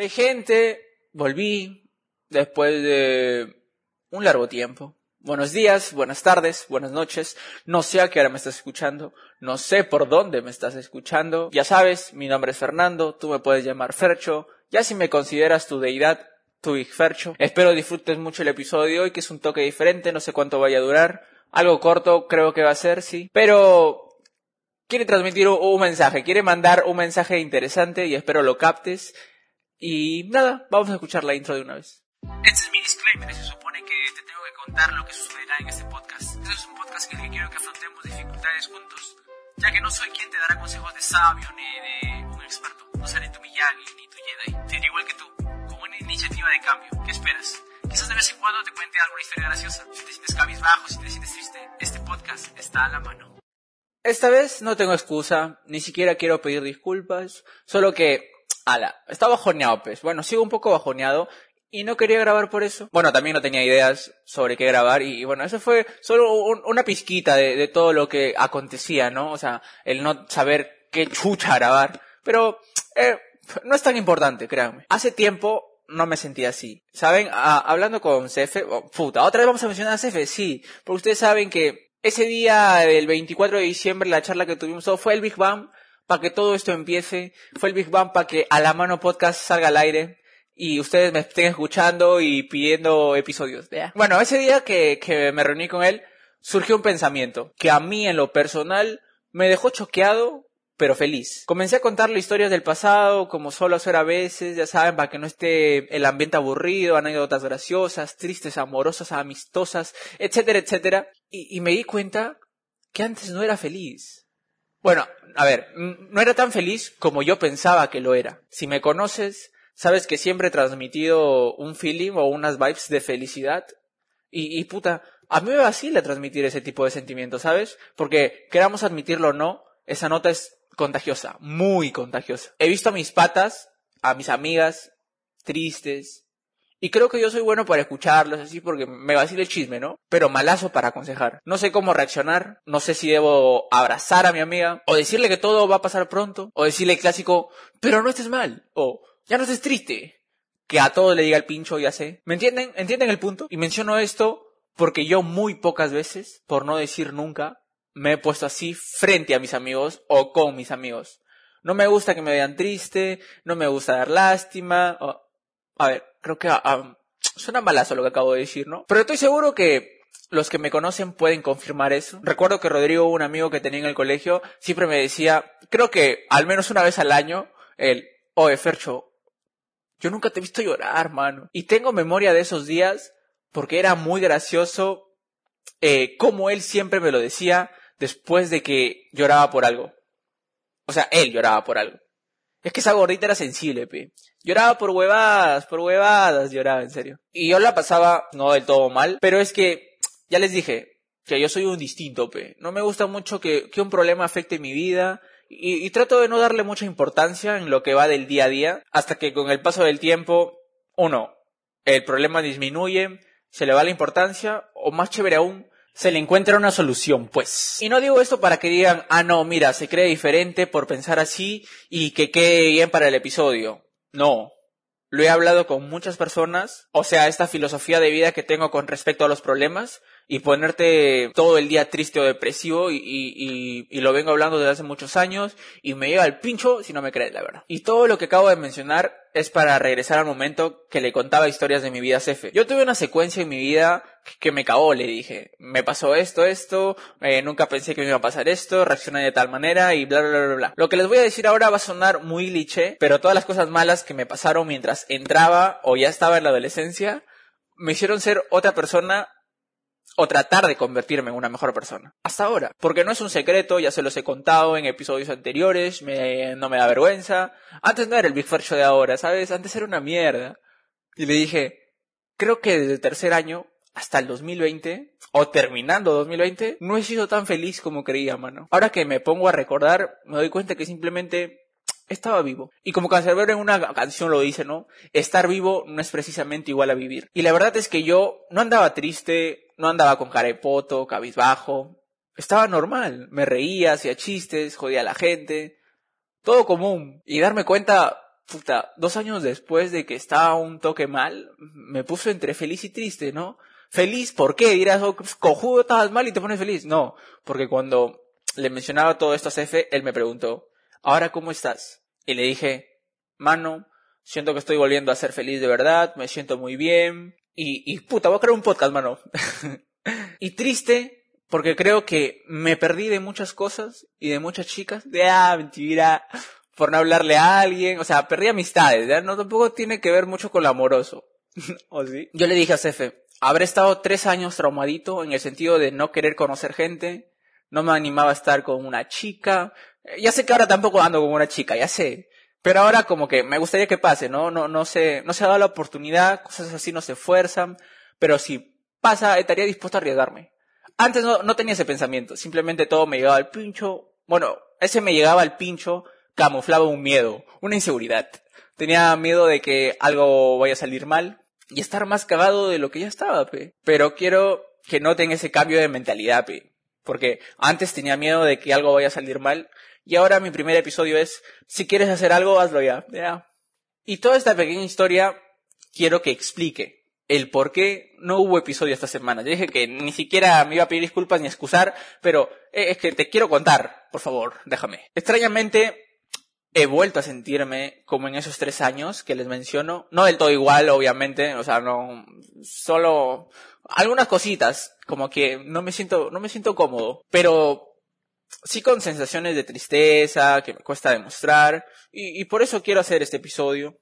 Hey gente, volví después de un largo tiempo. Buenos días, buenas tardes, buenas noches. No sé a qué hora me estás escuchando, no sé por dónde me estás escuchando. Ya sabes, mi nombre es Fernando, tú me puedes llamar Fercho. Ya si me consideras tu deidad, tu Fercho. Espero disfrutes mucho el episodio de hoy, que es un toque diferente, no sé cuánto vaya a durar. Algo corto creo que va a ser, sí. Pero quiere transmitir un mensaje, quiere mandar un mensaje interesante y espero lo captes. Y nada, vamos a escuchar la intro de una vez. Este es mi disclaimer, se supone que te tengo que contar lo que sucederá en este podcast. Este es un podcast en el que quiero que afrontemos dificultades juntos, ya que no soy quien te dará consejos de sabio ni de un experto. No seré tu Miyagi ni tu Jedi. Seré igual que tú, con una iniciativa de cambio. ¿Qué esperas? Quizás de vez en cuando te cuente alguna historia graciosa. Si te sientes cabizbajo, si te sientes triste, este podcast está a la mano. Esta vez no tengo excusa, ni siquiera quiero pedir disculpas, solo que ala, estaba bajoneado, pues. Bueno, sigo un poco bajoneado y no quería grabar por eso. Bueno, también no tenía ideas sobre qué grabar y, bueno, eso fue solo una pizquita de, todo lo que acontecía, ¿no? O sea, el no saber qué chucha grabar. Pero eh, no es tan importante, créanme. Hace tiempo no me sentía así. ¿Saben? hablando con Cefe, oh, puta, otra vez vamos a mencionar a Cefe, sí, porque ustedes saben que ese día del 24 de diciembre la charla que tuvimos fue el Big Bang para que todo esto empiece. Fue el Big Bang para que a la mano podcast salga al aire y ustedes me estén escuchando y pidiendo episodios. Bueno, ese día que, que me reuní con él, surgió un pensamiento que a mí en lo personal me dejó choqueado pero feliz. Comencé a contarle historias del pasado, como solo hacer a veces, ya saben, para que no esté el ambiente aburrido, anécdotas graciosas, tristes, amorosas, amistosas, etcétera, etcétera. Y, y me di cuenta que antes no era feliz. Bueno, a ver, no era tan feliz como yo pensaba que lo era. Si me conoces, sabes que siempre he transmitido un feeling o unas vibes de felicidad. Y, y puta, a mí me vacila transmitir ese tipo de sentimientos, ¿sabes? Porque, queramos admitirlo o no, esa nota es contagiosa, muy contagiosa. He visto a mis patas, a mis amigas, tristes, y creo que yo soy bueno para escucharlos así porque me vacila el chisme, ¿no? Pero malazo para aconsejar. No sé cómo reaccionar, no sé si debo abrazar a mi amiga, o decirle que todo va a pasar pronto, o decirle el clásico, pero no estés mal, o ya no estés triste. Que a todo le diga el pincho, ya sé. ¿Me entienden? ¿Entienden el punto? Y menciono esto porque yo muy pocas veces, por no decir nunca, me he puesto así frente a mis amigos o con mis amigos. No me gusta que me vean triste, no me gusta dar lástima. A ver, creo que um, suena malazo lo que acabo de decir, ¿no? Pero estoy seguro que los que me conocen pueden confirmar eso. Recuerdo que Rodrigo, un amigo que tenía en el colegio, siempre me decía, creo que al menos una vez al año, el, oye, Fercho, yo nunca te he visto llorar, mano. Y tengo memoria de esos días porque era muy gracioso eh, como él siempre me lo decía después de que lloraba por algo. O sea, él lloraba por algo. Es que esa gordita era sensible, pe. Lloraba por huevadas, por huevadas, lloraba, en serio. Y yo la pasaba no del todo mal, pero es que, ya les dije, que yo soy un distinto, pe. No me gusta mucho que, un problema afecte mi vida, y, y, trato de no darle mucha importancia en lo que va del día a día, hasta que con el paso del tiempo, uno, el problema disminuye, se le va la importancia, o más chévere aún, se le encuentra una solución, pues. Y no digo esto para que digan, ah, no, mira, se cree diferente por pensar así y que quede bien para el episodio. No. Lo he hablado con muchas personas, o sea, esta filosofía de vida que tengo con respecto a los problemas, y ponerte todo el día triste o depresivo y, y, y, lo vengo hablando desde hace muchos años y me lleva al pincho si no me crees, la verdad. Y todo lo que acabo de mencionar es para regresar al momento que le contaba historias de mi vida a Cefe. Yo tuve una secuencia en mi vida que me cagó, le dije. Me pasó esto, esto, eh, nunca pensé que me iba a pasar esto, reaccioné de tal manera y bla, bla, bla, bla. Lo que les voy a decir ahora va a sonar muy liche, pero todas las cosas malas que me pasaron mientras entraba o ya estaba en la adolescencia me hicieron ser otra persona o tratar de convertirme en una mejor persona. Hasta ahora. Porque no es un secreto, ya se los he contado en episodios anteriores, me, no me da vergüenza. Antes no era el Big de ahora, ¿sabes? Antes era una mierda. Y le dije, creo que desde el tercer año hasta el 2020, o terminando 2020, no he sido tan feliz como creía, mano. Ahora que me pongo a recordar, me doy cuenta que simplemente estaba vivo. Y como Cancerbero en una canción lo dice, ¿no? Estar vivo no es precisamente igual a vivir. Y la verdad es que yo no andaba triste, no andaba con carepoto, cabizbajo. Estaba normal. Me reía, hacía chistes, jodía a la gente. Todo común. Y darme cuenta puta, dos años después de que estaba un toque mal, me puso entre feliz y triste, ¿no? Feliz, ¿por qué? Dirás, oh, cojudo, estabas mal y te pones feliz. No, porque cuando le mencionaba todo esto a Cefe, él me preguntó, ¿ahora cómo estás? Y le dije, mano, siento que estoy volviendo a ser feliz de verdad, me siento muy bien. Y, y puta, voy a crear un podcast, mano. y triste, porque creo que me perdí de muchas cosas y de muchas chicas. De, ah, mentira por no hablarle a alguien, o sea, perdí amistades, ¿ya? No tampoco tiene que ver mucho con lo amoroso. ¿O sí? Yo le dije a Cefe, habré estado tres años traumadito en el sentido de no querer conocer gente, no me animaba a estar con una chica, ya sé que ahora tampoco ando con una chica, ya sé, pero ahora como que me gustaría que pase, ¿no? No, no sé, no se ha dado la oportunidad, cosas así no se esfuerzan, pero si pasa, estaría dispuesto a arriesgarme. Antes no, no tenía ese pensamiento, simplemente todo me llegaba al pincho, bueno, ese me llegaba al pincho camuflaba un miedo, una inseguridad. Tenía miedo de que algo vaya a salir mal y estar más cagado de lo que ya estaba, pe. Pero quiero que noten ese cambio de mentalidad, pe. Porque antes tenía miedo de que algo vaya a salir mal y ahora mi primer episodio es, si quieres hacer algo, hazlo ya. ya. Y toda esta pequeña historia quiero que explique el por qué no hubo episodio esta semana. Yo dije que ni siquiera me iba a pedir disculpas ni excusar, pero eh, es que te quiero contar, por favor, déjame. Extrañamente, he vuelto a sentirme como en esos tres años que les menciono. No del todo igual, obviamente, o sea, no, solo algunas cositas, como que no me siento, no me siento cómodo, pero sí con sensaciones de tristeza que me cuesta demostrar, y, por eso quiero hacer este episodio.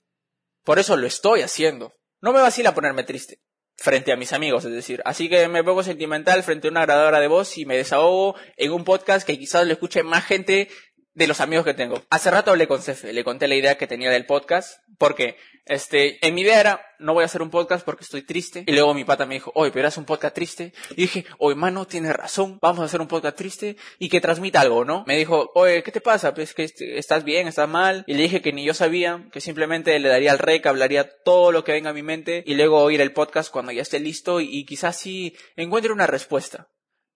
Por eso lo estoy haciendo. No me vacila ponerme triste frente a mis amigos, es decir, así que me pongo sentimental frente a una grabadora de voz y me desahogo en un podcast que quizás lo escuche más gente de los amigos que tengo. Hace rato hablé con Cefe, le conté la idea que tenía del podcast, porque, este, en mi idea era, no voy a hacer un podcast porque estoy triste. Y luego mi pata me dijo, oye, pero eres un podcast triste. Y dije, oye, mano, tienes razón, vamos a hacer un podcast triste y que transmita algo, ¿no? Me dijo, oye, ¿qué te pasa? Pues que estás bien, estás mal. Y le dije que ni yo sabía, que simplemente le daría al rec, hablaría todo lo que venga a mi mente y luego oír el podcast cuando ya esté listo y, y quizás sí encuentre una respuesta.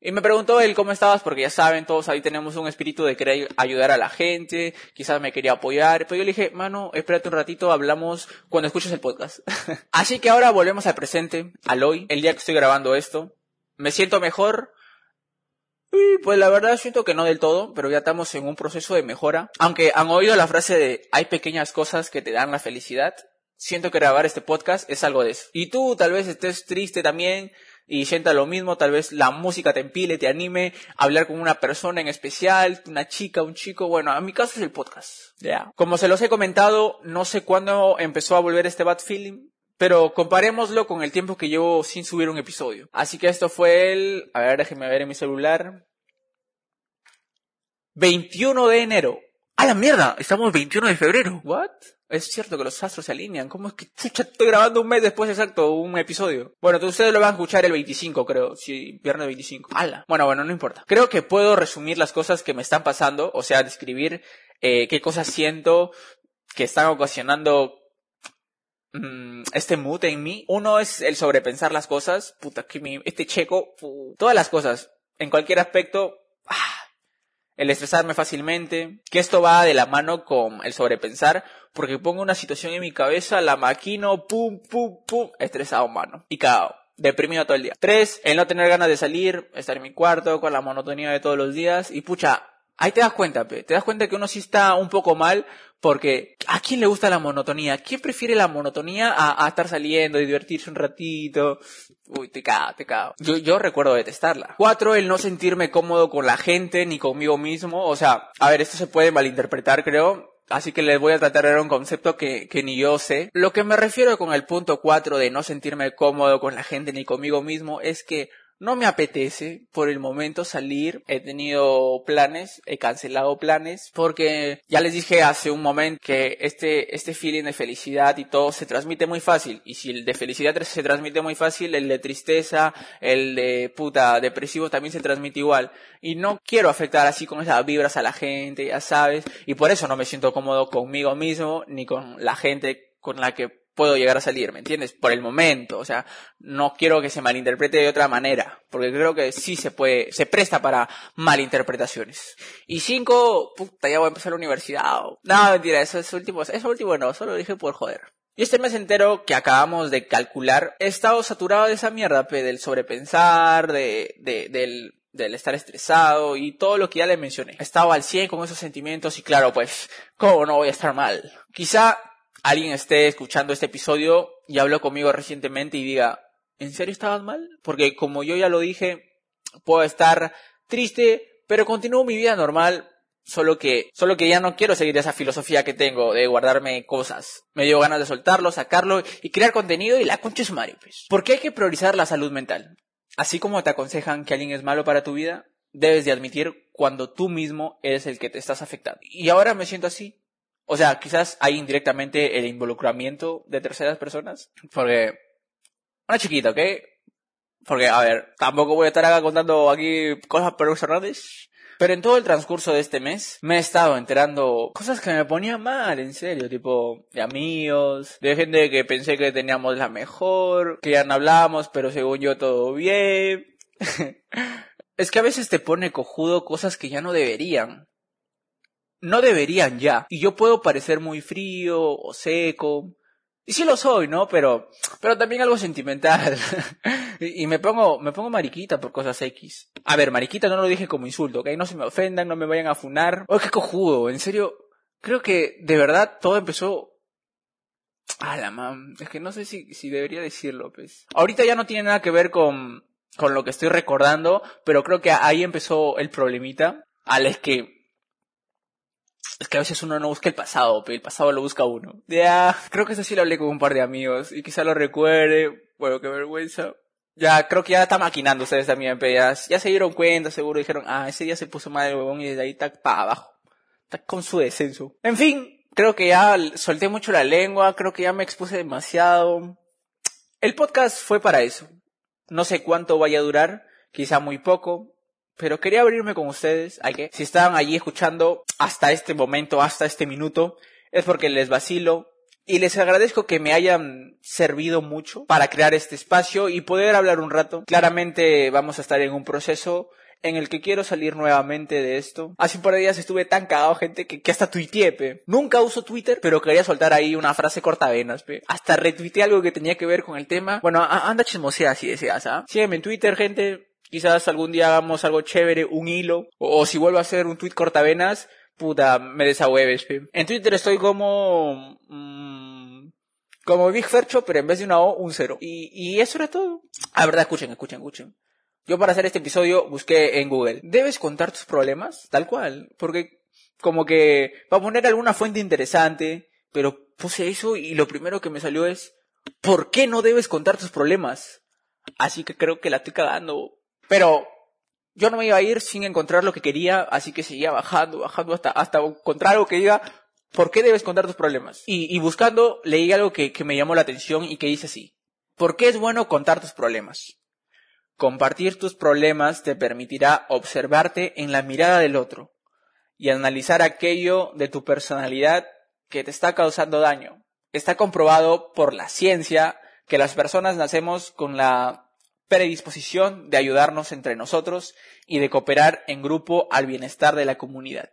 Y me preguntó él cómo estabas, porque ya saben, todos ahí tenemos un espíritu de querer ayudar a la gente, quizás me quería apoyar, pero yo le dije, mano, espérate un ratito, hablamos cuando escuches el podcast. Así que ahora volvemos al presente, al hoy, el día que estoy grabando esto. Me siento mejor. Y pues la verdad siento que no del todo, pero ya estamos en un proceso de mejora. Aunque han oído la frase de hay pequeñas cosas que te dan la felicidad, siento que grabar este podcast es algo de eso. Y tú tal vez estés triste también, y sienta lo mismo, tal vez la música te empile, te anime a hablar con una persona en especial, una chica, un chico, bueno, en mi caso es el podcast. Ya. Como se los he comentado, no sé cuándo empezó a volver este bad feeling, pero comparémoslo con el tiempo que llevo sin subir un episodio. Así que esto fue el, a ver, déjenme ver en mi celular. 21 de enero. ¡A la mierda! Estamos 21 de febrero. ¿What? Es cierto que los astros se alinean. ¿Cómo es que estoy grabando un mes después exacto un episodio? Bueno, ustedes lo van a escuchar el 25, creo. Sí, viernes 25. ¡Hala! Bueno, bueno, no importa. Creo que puedo resumir las cosas que me están pasando, o sea, describir eh, qué cosas siento que están ocasionando mm, este mood en mí. Uno es el sobrepensar las cosas. Puta, que mi, este checo, todas las cosas, en cualquier aspecto, ah, el estresarme fácilmente, que esto va de la mano con el sobrepensar, porque pongo una situación en mi cabeza, la maquino, pum, pum, pum, estresado, mano, y cagado. Deprimido todo el día. Tres, el no tener ganas de salir, estar en mi cuarto con la monotonía de todos los días. Y pucha, ahí te das cuenta, pe. Te das cuenta que uno sí está un poco mal porque ¿a quién le gusta la monotonía? ¿Quién prefiere la monotonía a, estar saliendo y divertirse un ratito? Uy, te cago, te cago. Yo, yo recuerdo detestarla. Cuatro, el no sentirme cómodo con la gente ni conmigo mismo. O sea, a ver, esto se puede malinterpretar, creo. Así que les voy a tratar de un concepto que, que ni yo sé. Lo que me refiero con el punto cuatro de no sentirme cómodo con la gente ni conmigo mismo es que no me apetece por el momento salir. He tenido planes, he cancelado planes, porque ya les dije hace un momento que este, este feeling de felicidad y todo se transmite muy fácil. Y si el de felicidad se transmite muy fácil, el de tristeza, el de puta depresivo también se transmite igual. Y no quiero afectar así con esas vibras a la gente, ya sabes. Y por eso no me siento cómodo conmigo mismo, ni con la gente con la que puedo llegar a salir, ¿me entiendes? Por el momento, o sea, no quiero que se malinterprete de otra manera, porque creo que sí se puede, se presta para malinterpretaciones. Y cinco, puta, ya voy a empezar la universidad. No, mentira, eso es último, eso último no, solo lo dije por joder. Y este mes entero que acabamos de calcular, he estado saturado de esa mierda, pe, del sobrepensar, de, de, del, del estar estresado y todo lo que ya le mencioné. He estado al 100 con esos sentimientos y claro, pues, ¿cómo no voy a estar mal? Quizá alguien esté escuchando este episodio y habló conmigo recientemente y diga, ¿en serio estabas mal? Porque como yo ya lo dije, puedo estar triste, pero continúo mi vida normal, solo que, solo que ya no quiero seguir esa filosofía que tengo de guardarme cosas. Me dio ganas de soltarlo, sacarlo y crear contenido y la concha es Mario, pues. ¿Por qué hay que priorizar la salud mental? Así como te aconsejan que alguien es malo para tu vida, debes de admitir cuando tú mismo eres el que te estás afectando. Y ahora me siento así. O sea, quizás hay indirectamente el involucramiento de terceras personas. Porque, una chiquita, ¿ok? Porque, a ver, tampoco voy a estar acá contando aquí cosas personales. Pero en todo el transcurso de este mes me he estado enterando cosas que me ponían mal, en serio, tipo de amigos, de gente que pensé que teníamos la mejor, que ya no hablamos, pero según yo todo bien. es que a veces te pone cojudo cosas que ya no deberían no deberían ya. Y yo puedo parecer muy frío o seco. Y sí lo soy, ¿no? Pero, pero también algo sentimental. y, me pongo, me pongo mariquita por cosas X. A ver, mariquita no lo dije como insulto, ¿ok? No se me ofendan, no me vayan a funar. Oh, qué cojudo, en serio. Creo que de verdad todo empezó. Ah, la mam. Es que no sé si, si debería decirlo, pues. Ahorita ya no tiene nada que ver con, con lo que estoy recordando, pero creo que ahí empezó el problemita. Al es que es que a veces uno no busca el pasado, pero el pasado lo busca uno. Ya, creo que eso sí lo hablé con un par de amigos y quizá lo recuerde. Bueno, qué vergüenza. Ya, creo que ya está maquinando ustedes también, pero ya, se dieron cuenta, seguro dijeron, ah, ese día se puso mal el huevón y desde ahí está para abajo. Está con su descenso. En fin, creo que ya solté mucho la lengua, creo que ya me expuse demasiado. El podcast fue para eso. No sé cuánto vaya a durar, quizá muy poco, pero quería abrirme con ustedes. Hay que, si estaban allí escuchando hasta este momento, hasta este minuto, es porque les vacilo y les agradezco que me hayan servido mucho para crear este espacio y poder hablar un rato. Claramente vamos a estar en un proceso en el que quiero salir nuevamente de esto. Hace un par de estuve tan cagado, gente, que, que hasta tuiteé, pe. Nunca uso Twitter, pero quería soltar ahí una frase cortavenas, pe. Hasta retuiteé algo que tenía que ver con el tema. Bueno, anda chismosea si deseas, ¿ah? Sígueme en Twitter, gente. Quizás algún día hagamos algo chévere, un hilo, o, si vuelvo a hacer un tweet cortavenas, puta, me desahueves. En Twitter estoy como... Mm, como Big Fercho, pero en vez de una O, un cero. Y, y eso era todo. Ah, verdad, escuchen, escuchen, escuchen. Yo para hacer este episodio busqué en Google. ¿Debes contar tus problemas? Tal cual. Porque como que va a poner alguna fuente interesante, pero puse eso y lo primero que me salió es ¿por qué no debes contar tus problemas? Así que creo que la estoy cagando pero yo no me iba a ir sin encontrar lo que quería, así que seguía bajando, bajando hasta, hasta encontrar algo que diga, ¿por qué debes contar tus problemas? Y, y buscando, leí algo que, que me llamó la atención y que dice así. ¿Por qué es bueno contar tus problemas? Compartir tus problemas te permitirá observarte en la mirada del otro y analizar aquello de tu personalidad que te está causando daño. Está comprobado por la ciencia que las personas nacemos con la predisposición de ayudarnos entre nosotros y de cooperar en grupo al bienestar de la comunidad.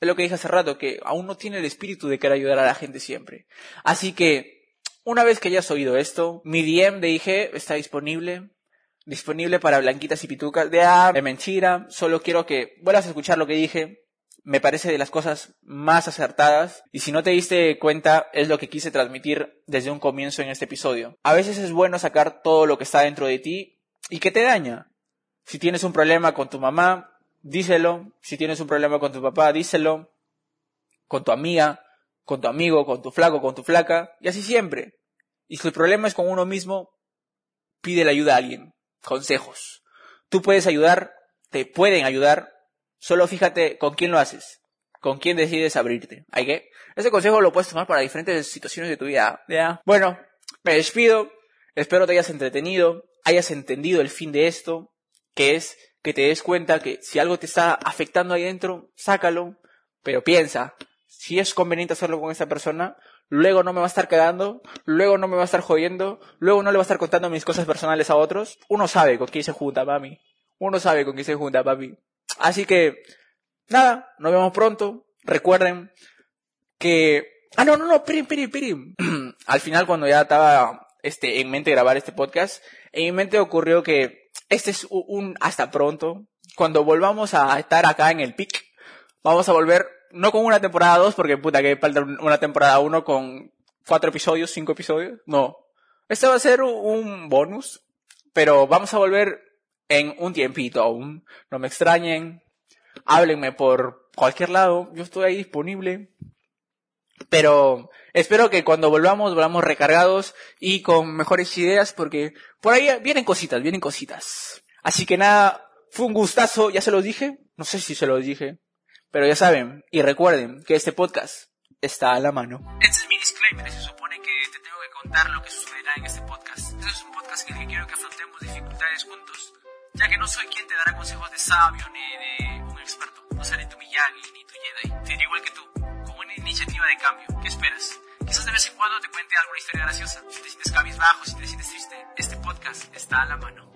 Es lo que dije hace rato, que aún no tiene el espíritu de querer ayudar a la gente siempre. Así que, una vez que hayas oído esto, mi DM de IG está disponible. Disponible para blanquitas y pitucas. De, ah, de mentira. Solo quiero que vuelvas a escuchar lo que dije me parece de las cosas más acertadas y si no te diste cuenta es lo que quise transmitir desde un comienzo en este episodio. A veces es bueno sacar todo lo que está dentro de ti y que te daña. Si tienes un problema con tu mamá, díselo. Si tienes un problema con tu papá, díselo. Con tu amiga, con tu amigo, con tu flaco, con tu flaca y así siempre. Y si el problema es con uno mismo, pide la ayuda a alguien. Consejos. Tú puedes ayudar, te pueden ayudar Solo fíjate con quién lo haces, con quién decides abrirte. ¿Hay que? Ese consejo lo puedes tomar para diferentes situaciones de tu vida. ¿ya? Bueno, me despido. Espero te hayas entretenido, hayas entendido el fin de esto, que es que te des cuenta que si algo te está afectando ahí dentro, sácalo, pero piensa, si es conveniente hacerlo con esa persona, luego no me va a estar quedando, luego no me va a estar jodiendo, luego no le va a estar contando mis cosas personales a otros. Uno sabe con quién se junta, mami. Uno sabe con quién se junta, papi. Así que, nada, nos vemos pronto. Recuerden que... Ah, no, no, no, pirim, pirim, pirim. Al final, cuando ya estaba este, en mente grabar este podcast, en mi mente ocurrió que este es un hasta pronto. Cuando volvamos a estar acá en el pic, vamos a volver, no con una temporada 2, porque puta que falta una temporada 1 con cuatro episodios, cinco episodios. No. Este va a ser un bonus, pero vamos a volver en un tiempito aún. No me extrañen. Háblenme por cualquier lado. Yo estoy ahí disponible. Pero espero que cuando volvamos, volvamos recargados y con mejores ideas porque por ahí vienen cositas, vienen cositas. Así que nada, fue un gustazo, ya se los dije. No sé si se los dije. Pero ya saben, y recuerden que este podcast está a la mano. Ya que no soy quien te dará consejos de sabio ni de un experto. No seré tu Miyagi ni tu Jedi. Seré igual que tú, con una iniciativa de cambio. ¿Qué esperas? Quizás de vez en cuando te cuente alguna historia graciosa. Si te sientes cabizbajo, si te sientes triste, este podcast está a la mano.